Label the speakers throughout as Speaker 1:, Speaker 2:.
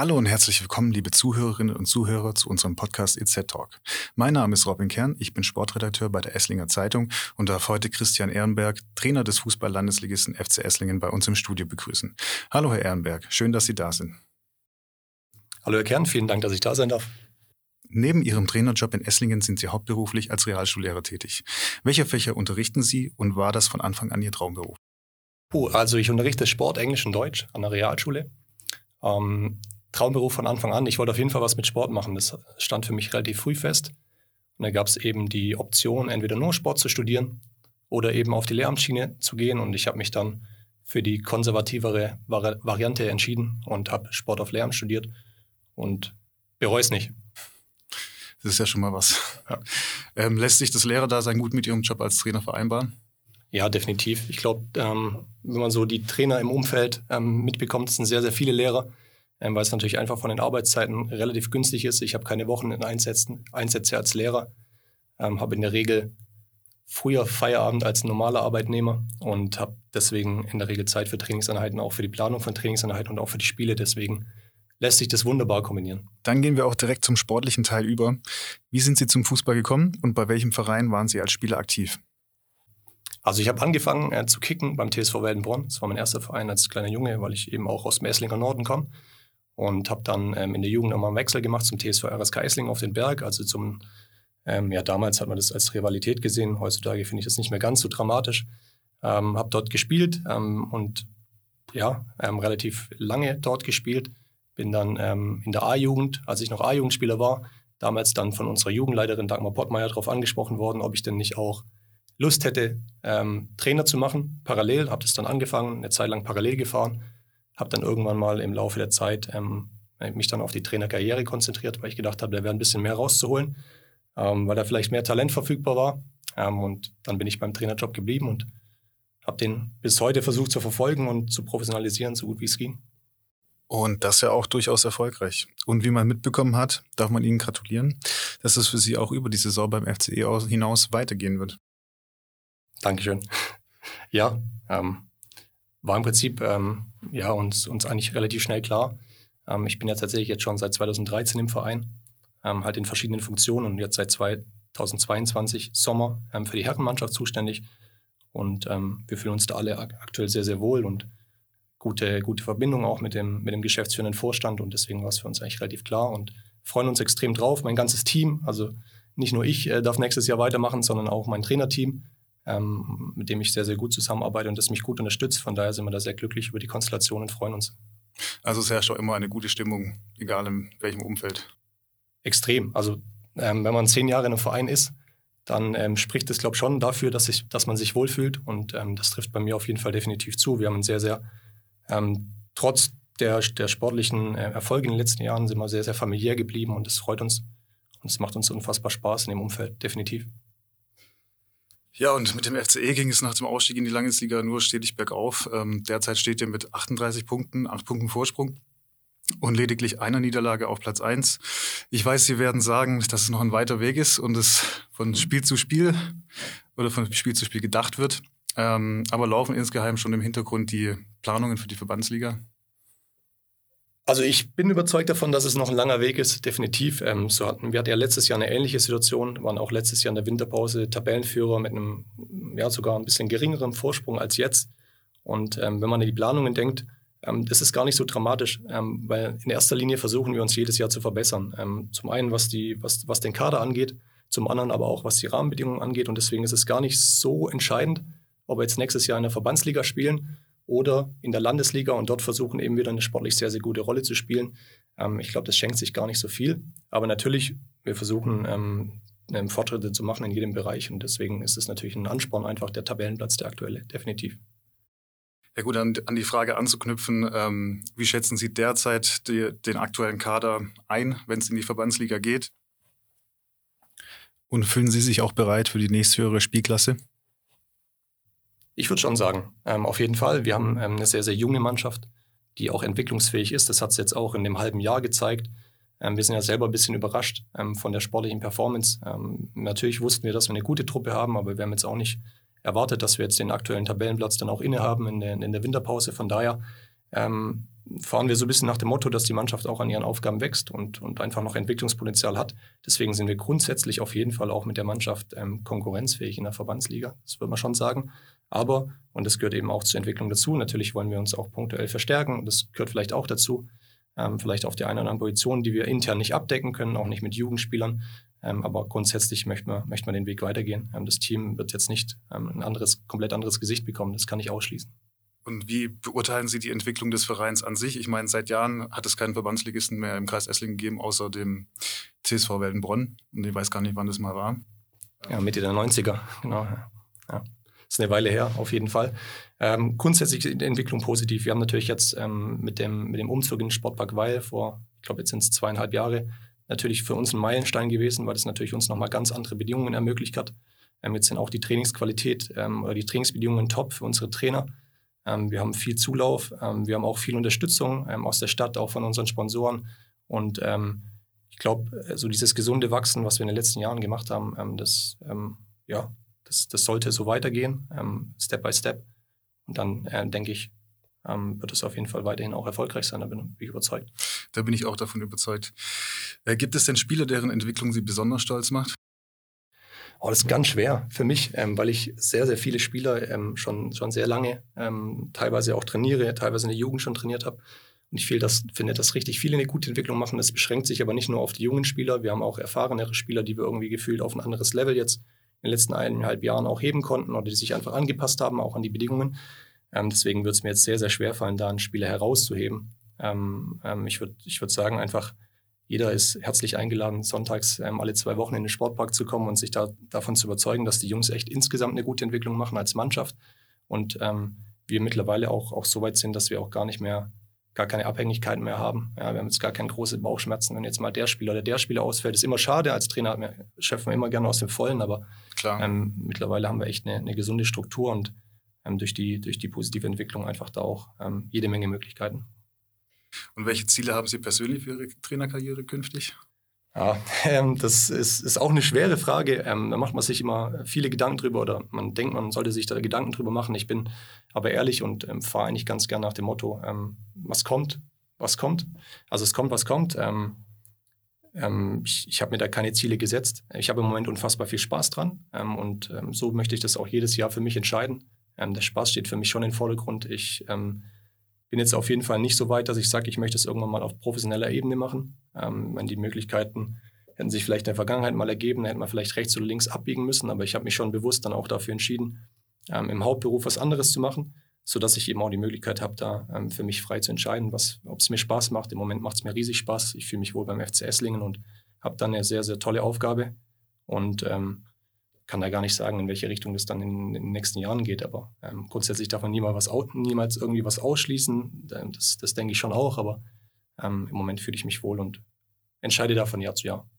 Speaker 1: Hallo und herzlich willkommen, liebe Zuhörerinnen und Zuhörer, zu unserem Podcast EZ Talk. Mein Name ist Robin Kern, ich bin Sportredakteur bei der Esslinger Zeitung und darf heute Christian Ehrenberg, Trainer des Fußball-Landesligisten FC Esslingen, bei uns im Studio begrüßen. Hallo, Herr Ehrenberg, schön, dass Sie da sind.
Speaker 2: Hallo, Herr Kern, vielen Dank, dass ich da sein darf.
Speaker 1: Neben Ihrem Trainerjob in Esslingen sind Sie hauptberuflich als Realschullehrer tätig. Welche Fächer unterrichten Sie und war das von Anfang an Ihr Traumberuf?
Speaker 2: Oh, also ich unterrichte Sport, Englisch und Deutsch an der Realschule. Ähm, Traumberuf von Anfang an. Ich wollte auf jeden Fall was mit Sport machen. Das stand für mich relativ früh fest. Und da gab es eben die Option, entweder nur Sport zu studieren oder eben auf die Lehramtsschiene zu gehen. Und ich habe mich dann für die konservativere Vari Variante entschieden und habe Sport auf Lehramt studiert und bereue es nicht.
Speaker 1: Das ist ja schon mal was. Ja. Ähm, lässt sich das Lehrerdasein gut mit Ihrem Job als Trainer vereinbaren?
Speaker 2: Ja, definitiv. Ich glaube, ähm, wenn man so die Trainer im Umfeld ähm, mitbekommt, sind sehr, sehr viele Lehrer, ähm, weil es natürlich einfach von den Arbeitszeiten relativ günstig ist. Ich habe keine Wochenendeinsätze Einsätze als Lehrer, ähm, habe in der Regel früher Feierabend als normaler Arbeitnehmer und habe deswegen in der Regel Zeit für Trainingseinheiten, auch für die Planung von Trainingseinheiten und auch für die Spiele. Deswegen lässt sich das wunderbar kombinieren.
Speaker 1: Dann gehen wir auch direkt zum sportlichen Teil über. Wie sind Sie zum Fußball gekommen und bei welchem Verein waren Sie als Spieler aktiv?
Speaker 2: Also ich habe angefangen äh, zu kicken beim TSV Weldenbronn. Das war mein erster Verein als kleiner Junge, weil ich eben auch aus dem Esslinger Norden komme. Und habe dann ähm, in der Jugend nochmal einen Wechsel gemacht zum TSV RSK Esslingen auf den Berg. Also zum, ähm, ja damals hat man das als Rivalität gesehen. Heutzutage finde ich das nicht mehr ganz so dramatisch. Ähm, habe dort gespielt ähm, und ja, ähm, relativ lange dort gespielt. Bin dann ähm, in der A-Jugend, als ich noch A-Jugendspieler war, damals dann von unserer Jugendleiterin Dagmar Pottmeier darauf angesprochen worden, ob ich denn nicht auch Lust hätte, Trainer zu machen, parallel, habe das dann angefangen, eine Zeit lang parallel gefahren, habe dann irgendwann mal im Laufe der Zeit ähm, mich dann auf die Trainerkarriere konzentriert, weil ich gedacht habe, da wäre ein bisschen mehr rauszuholen, ähm, weil da vielleicht mehr Talent verfügbar war. Ähm, und dann bin ich beim Trainerjob geblieben und habe den bis heute versucht zu verfolgen und zu professionalisieren, so gut wie es ging.
Speaker 1: Und das ja auch durchaus erfolgreich. Und wie man mitbekommen hat, darf man Ihnen gratulieren, dass es für Sie auch über die Saison beim FCE hinaus weitergehen wird.
Speaker 2: Dankeschön. Ja, ähm, war im Prinzip ähm, ja, uns, uns eigentlich relativ schnell klar. Ähm, ich bin ja tatsächlich jetzt schon seit 2013 im Verein, ähm, halt in verschiedenen Funktionen und jetzt seit 2022 Sommer ähm, für die Herrenmannschaft zuständig. Und ähm, wir fühlen uns da alle aktuell sehr, sehr wohl und gute, gute Verbindung auch mit dem, mit dem geschäftsführenden Vorstand. Und deswegen war es für uns eigentlich relativ klar und freuen uns extrem drauf. Mein ganzes Team, also nicht nur ich äh, darf nächstes Jahr weitermachen, sondern auch mein Trainerteam ähm, mit dem ich sehr, sehr gut zusammenarbeite und das mich gut unterstützt. Von daher sind wir da sehr glücklich über die Konstellation und freuen uns.
Speaker 1: Also es herrscht auch immer eine gute Stimmung, egal in welchem Umfeld.
Speaker 2: Extrem. Also ähm, wenn man zehn Jahre in einem Verein ist, dann ähm, spricht es, glaube ich, schon dafür, dass, ich, dass man sich wohlfühlt. Und ähm, das trifft bei mir auf jeden Fall definitiv zu. Wir haben sehr, sehr, ähm, trotz der, der sportlichen äh, Erfolge in den letzten Jahren, sind wir sehr, sehr familiär geblieben und das freut uns. Und es macht uns unfassbar Spaß in dem Umfeld, definitiv.
Speaker 1: Ja, und mit dem FCE ging es nach dem Ausstieg in die Landesliga nur stetig bergauf. Ähm, derzeit steht ihr mit 38 Punkten, 8 Punkten Vorsprung und lediglich einer Niederlage auf Platz 1. Ich weiß, Sie werden sagen, dass es noch ein weiter Weg ist und es von Spiel zu Spiel oder von Spiel zu Spiel gedacht wird. Ähm, aber laufen insgeheim schon im Hintergrund die Planungen für die Verbandsliga?
Speaker 2: Also ich bin überzeugt davon, dass es noch ein langer Weg ist, definitiv. Ähm, so hatten, wir hatten ja letztes Jahr eine ähnliche Situation, waren auch letztes Jahr in der Winterpause Tabellenführer mit einem ja sogar ein bisschen geringeren Vorsprung als jetzt. Und ähm, wenn man an die Planungen denkt, ähm, das ist gar nicht so dramatisch, ähm, weil in erster Linie versuchen wir uns jedes Jahr zu verbessern. Ähm, zum einen, was, die, was, was den Kader angeht, zum anderen aber auch, was die Rahmenbedingungen angeht. Und deswegen ist es gar nicht so entscheidend, ob wir jetzt nächstes Jahr in der Verbandsliga spielen oder in der Landesliga und dort versuchen eben wieder eine sportlich sehr, sehr gute Rolle zu spielen. Ähm, ich glaube, das schenkt sich gar nicht so viel. Aber natürlich, wir versuchen ähm, Fortschritte zu machen in jedem Bereich und deswegen ist es natürlich ein Ansporn, einfach der Tabellenplatz, der aktuelle, definitiv.
Speaker 1: Ja gut, an, an die Frage anzuknüpfen, ähm, wie schätzen Sie derzeit die, den aktuellen Kader ein, wenn es in die Verbandsliga geht? Und fühlen Sie sich auch bereit für die nächsthöhere Spielklasse?
Speaker 2: Ich würde schon sagen, ähm, auf jeden Fall. Wir haben ähm, eine sehr, sehr junge Mannschaft, die auch entwicklungsfähig ist. Das hat es jetzt auch in dem halben Jahr gezeigt. Ähm, wir sind ja selber ein bisschen überrascht ähm, von der sportlichen Performance. Ähm, natürlich wussten wir, dass wir eine gute Truppe haben, aber wir haben jetzt auch nicht erwartet, dass wir jetzt den aktuellen Tabellenplatz dann auch innehaben in der, in der Winterpause. Von daher ähm, fahren wir so ein bisschen nach dem Motto, dass die Mannschaft auch an ihren Aufgaben wächst und, und einfach noch Entwicklungspotenzial hat. Deswegen sind wir grundsätzlich auf jeden Fall auch mit der Mannschaft ähm, konkurrenzfähig in der Verbandsliga. Das würde man schon sagen. Aber, und das gehört eben auch zur Entwicklung dazu, natürlich wollen wir uns auch punktuell verstärken. Das gehört vielleicht auch dazu. Ähm, vielleicht auf die eine oder andere Position, die wir intern nicht abdecken können, auch nicht mit Jugendspielern. Ähm, aber grundsätzlich möchten wir, möchten wir den Weg weitergehen. Ähm, das Team wird jetzt nicht ähm, ein anderes, komplett anderes Gesicht bekommen. Das kann ich ausschließen.
Speaker 1: Und wie beurteilen Sie die Entwicklung des Vereins an sich? Ich meine, seit Jahren hat es keinen Verbandsligisten mehr im Kreis Esslingen gegeben, außer dem CSV Weldenbronn. Und ich weiß gar nicht, wann das mal war.
Speaker 2: Ja, Mitte der 90er, genau. Ja. Ist eine Weile her, auf jeden Fall. Ähm, grundsätzlich ist die Entwicklung positiv. Wir haben natürlich jetzt ähm, mit, dem, mit dem Umzug in den Sportpark Weil vor, ich glaube, jetzt sind es zweieinhalb Jahre, natürlich für uns ein Meilenstein gewesen, weil das natürlich uns nochmal ganz andere Bedingungen ermöglicht hat. Ähm, jetzt sind auch die Trainingsqualität ähm, oder die Trainingsbedingungen top für unsere Trainer. Ähm, wir haben viel Zulauf, ähm, wir haben auch viel Unterstützung ähm, aus der Stadt, auch von unseren Sponsoren. Und ich glaube, so dieses gesunde Wachsen, was wir in den letzten Jahren gemacht haben, das, ja, das, das sollte so weitergehen, Step by Step. Und dann äh, denke ich, wird es auf jeden Fall weiterhin auch erfolgreich sein. Da bin ich überzeugt.
Speaker 1: Da bin ich auch davon überzeugt. Äh, gibt es denn Spieler, deren Entwicklung Sie besonders stolz macht?
Speaker 2: Oh, das ist ganz schwer für mich, ähm, weil ich sehr, sehr viele Spieler ähm, schon, schon sehr lange ähm, teilweise auch trainiere, teilweise in der Jugend schon trainiert habe. Und ich das, finde, dass richtig viele eine gute Entwicklung machen. Das beschränkt sich aber nicht nur auf die jungen Spieler. Wir haben auch erfahrenere Spieler, die wir irgendwie gefühlt auf ein anderes Level jetzt in den letzten eineinhalb Jahren auch heben konnten oder die sich einfach angepasst haben, auch an die Bedingungen. Ähm, deswegen wird es mir jetzt sehr, sehr schwer fallen, da einen Spieler herauszuheben. Ähm, ähm, ich würde ich würd sagen, einfach jeder ist herzlich eingeladen, sonntags ähm, alle zwei Wochen in den Sportpark zu kommen und sich da, davon zu überzeugen, dass die Jungs echt insgesamt eine gute Entwicklung machen als Mannschaft. Und ähm, wir mittlerweile auch, auch so weit sind, dass wir auch gar nicht mehr, gar keine Abhängigkeiten mehr haben. Ja, wir haben jetzt gar keine großen Bauchschmerzen, wenn jetzt mal der Spieler oder der Spieler ausfällt. Ist immer schade. Als Trainer schöpfen wir immer gerne aus dem Vollen, aber ähm, mittlerweile haben wir echt eine, eine gesunde Struktur und ähm, durch, die, durch die positive Entwicklung einfach da auch ähm, jede Menge Möglichkeiten.
Speaker 1: Und welche Ziele haben Sie persönlich für Ihre Trainerkarriere künftig?
Speaker 2: Ja, ähm, das ist, ist auch eine schwere Frage. Ähm, da macht man sich immer viele Gedanken drüber oder man denkt, man sollte sich da Gedanken drüber machen. Ich bin aber ehrlich und ähm, fahre eigentlich ganz gern nach dem Motto, ähm, was kommt, was kommt. Also es kommt, was kommt. Ähm, ähm, ich, ich habe mir da keine Ziele gesetzt. Ich habe im Moment unfassbar viel Spaß dran und so möchte ich das auch jedes Jahr für mich entscheiden. der Spaß steht für mich schon im Vordergrund. Ich bin jetzt auf jeden Fall nicht so weit, dass ich sage, ich möchte es irgendwann mal auf professioneller Ebene machen. Ähm, die Möglichkeiten hätten sich vielleicht in der Vergangenheit mal ergeben, hätte man vielleicht rechts oder links abbiegen müssen, aber ich habe mich schon bewusst dann auch dafür entschieden, ähm, im Hauptberuf was anderes zu machen, sodass ich eben auch die Möglichkeit habe, da ähm, für mich frei zu entscheiden, ob es mir Spaß macht. Im Moment macht es mir riesig Spaß. Ich fühle mich wohl beim FC Esslingen und habe dann eine sehr, sehr tolle Aufgabe. Und ähm, kann da gar nicht sagen, in welche Richtung das dann in, in den nächsten Jahren geht. Aber ähm, grundsätzlich darf man niemals, was, niemals irgendwie was ausschließen. Ähm, das, das denke ich schon auch. Aber ähm, im Moment fühle ich mich wohl und entscheide da von Jahr zu Jahr.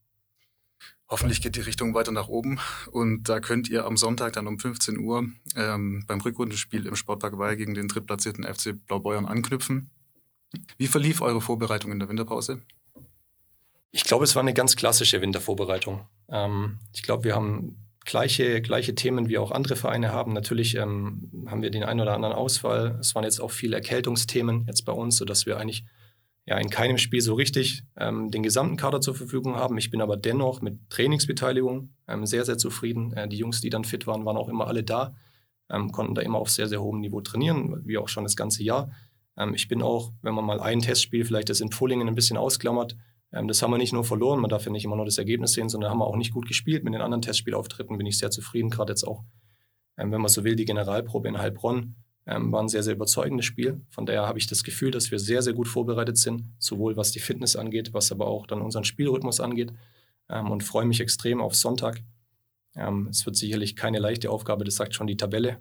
Speaker 1: Hoffentlich geht die Richtung weiter nach oben und da könnt ihr am Sonntag dann um 15 Uhr ähm, beim Rückrundenspiel im Sportpark Weil gegen den drittplatzierten FC Blaubeuern anknüpfen. Wie verlief eure Vorbereitung in der Winterpause?
Speaker 2: Ich glaube, es war eine ganz klassische Wintervorbereitung. Ähm, ich glaube, wir haben gleiche, gleiche Themen wie auch andere Vereine haben. Natürlich ähm, haben wir den einen oder anderen Ausfall. Es waren jetzt auch viele Erkältungsthemen jetzt bei uns, sodass wir eigentlich ja in keinem Spiel so richtig ähm, den gesamten Kader zur Verfügung haben. Ich bin aber dennoch mit Trainingsbeteiligung ähm, sehr, sehr zufrieden. Äh, die Jungs, die dann fit waren, waren auch immer alle da, ähm, konnten da immer auf sehr, sehr hohem Niveau trainieren, wie auch schon das ganze Jahr. Ähm, ich bin auch, wenn man mal ein Testspiel, vielleicht das in Pullingen ein bisschen ausklammert, das haben wir nicht nur verloren, man darf ja nicht immer nur das Ergebnis sehen, sondern haben wir auch nicht gut gespielt. Mit den anderen Testspielauftritten bin ich sehr zufrieden, gerade jetzt auch, ähm, wenn man so will, die Generalprobe in Heilbronn ähm, war ein sehr, sehr überzeugendes Spiel. Von daher habe ich das Gefühl, dass wir sehr, sehr gut vorbereitet sind, sowohl was die Fitness angeht, was aber auch dann unseren Spielrhythmus angeht und freue mich extrem auf Sonntag. es wird sicherlich keine leichte Aufgabe, das sagt schon die Tabelle.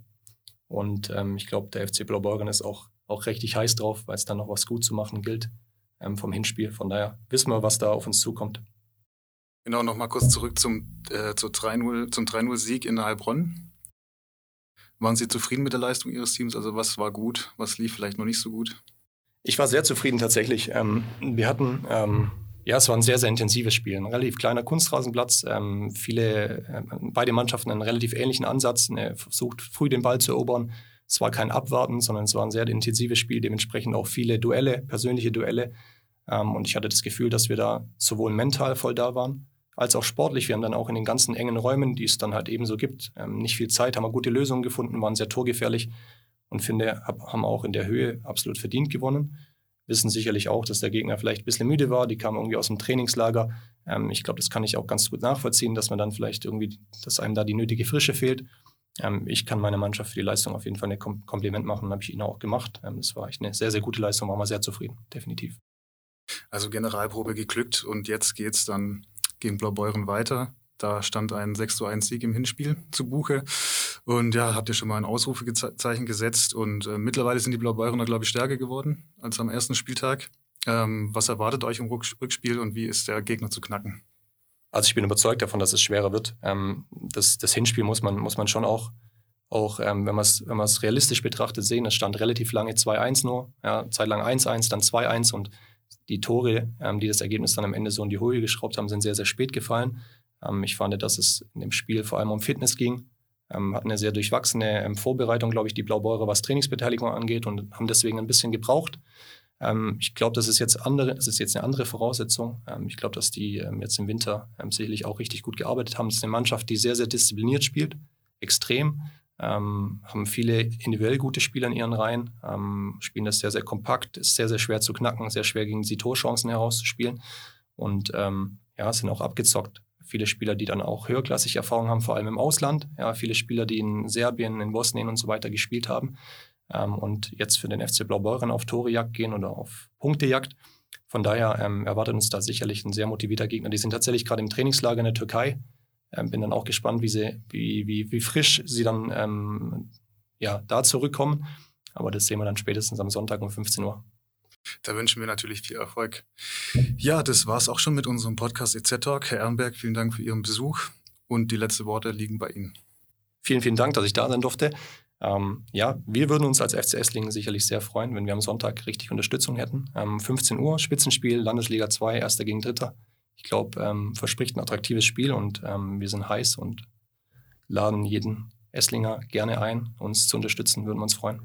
Speaker 2: Und ich glaube, der FC Blaubeuren ist auch, auch richtig heiß drauf, weil es dann noch was gut zu machen gilt ähm, vom Hinspiel. Von daher wissen wir, was da auf uns zukommt.
Speaker 1: Genau, nochmal kurz zurück zum, äh, zum 3-0-Sieg in Heilbronn. Waren Sie zufrieden mit der Leistung Ihres Teams? Also was war gut, was lief vielleicht noch nicht so gut?
Speaker 2: Ich war sehr zufrieden tatsächlich. Ähm, wir hatten, ähm, ja, es war ein sehr, sehr intensives Spiel. Ein relativ kleiner Kunstrasenplatz. Ähm, viele, äh, beide Mannschaften einen relativ ähnlichen Ansatz. Ne, versucht früh den Ball zu erobern, es war kein Abwarten, sondern es war ein sehr intensives Spiel, dementsprechend auch viele Duelle, persönliche Duelle. Ähm, und ich hatte das Gefühl, dass wir da sowohl mental voll da waren, als auch sportlich. Wir haben dann auch in den ganzen engen Räumen, die es dann halt eben so gibt, ähm, nicht viel Zeit, haben wir gute Lösungen gefunden, waren sehr torgefährlich und finde, haben auch in der Höhe absolut verdient gewonnen. Wissen sicherlich auch, dass der Gegner vielleicht ein bisschen müde war. Die kamen irgendwie aus dem Trainingslager. Ähm, ich glaube, das kann ich auch ganz gut nachvollziehen, dass man dann vielleicht irgendwie, dass einem da die nötige Frische fehlt. Ich kann meiner Mannschaft für die Leistung auf jeden Fall ein Kom Kompliment machen, habe ich ihnen auch gemacht. Das war echt eine sehr, sehr gute Leistung, waren wir sehr zufrieden, definitiv.
Speaker 1: Also Generalprobe geglückt und jetzt geht es dann gegen Blaubeuren weiter. Da stand ein 6 zu 1 Sieg im Hinspiel zu Buche. Und ja, habt ihr schon mal ein Ausrufezeichen gesetzt. Und äh, mittlerweile sind die Blaubeurener, glaube ich, stärker geworden als am ersten Spieltag. Ähm, was erwartet euch im Rückspiel und wie ist der Gegner zu knacken?
Speaker 2: Also ich bin überzeugt davon, dass es schwerer wird. Ähm, das, das Hinspiel muss man, muss man schon auch, auch ähm, wenn man es wenn realistisch betrachtet, sehen. Es stand relativ lange 2-1 nur, ja, zeitlang 1-1, dann 2-1 und die Tore, ähm, die das Ergebnis dann am Ende so in die Höhe geschraubt haben, sind sehr, sehr spät gefallen. Ähm, ich fand, dass es in dem Spiel vor allem um Fitness ging. Ähm, hatten eine sehr durchwachsene ähm, Vorbereitung, glaube ich, die Blaubeurer, was Trainingsbeteiligung angeht und haben deswegen ein bisschen gebraucht. Ich glaube, das ist jetzt andere, das ist jetzt eine andere Voraussetzung. Ich glaube, dass die jetzt im Winter sicherlich auch richtig gut gearbeitet haben. Es ist eine Mannschaft, die sehr, sehr diszipliniert spielt, extrem. Ähm, haben viele individuell gute Spieler in ihren Reihen, ähm, spielen das sehr, sehr kompakt, ist sehr, sehr schwer zu knacken, sehr schwer gegen die Torchancen herauszuspielen und ähm, ja, sind auch abgezockt. Viele Spieler, die dann auch höherklassig Erfahrung haben, vor allem im Ausland. Ja, viele Spieler, die in Serbien, in Bosnien und so weiter gespielt haben ähm, und jetzt für den FC Blaubeuren auf Torejagd gehen oder auf Punktejagd. Von daher ähm, erwartet uns da sicherlich ein sehr motivierter Gegner. Die sind tatsächlich gerade im Trainingslager in der Türkei. Ähm, bin dann auch gespannt, wie, sie, wie, wie, wie frisch sie dann ähm, ja, da zurückkommen. Aber das sehen wir dann spätestens am Sonntag um 15 Uhr.
Speaker 1: Da wünschen wir natürlich viel Erfolg. Ja, das war es auch schon mit unserem Podcast EZ Talk. Herr Ehrenberg, vielen Dank für Ihren Besuch und die letzten Worte liegen bei Ihnen.
Speaker 2: Vielen, vielen Dank, dass ich da sein durfte. Ähm, ja, wir würden uns als FC Esslingen sicherlich sehr freuen, wenn wir am Sonntag richtig Unterstützung hätten. Ähm, 15 Uhr, Spitzenspiel, Landesliga 2, Erster gegen Dritter. Ich glaube, ähm, verspricht ein attraktives Spiel und ähm, wir sind heiß und laden jeden Esslinger gerne ein, uns zu unterstützen, würden wir uns freuen.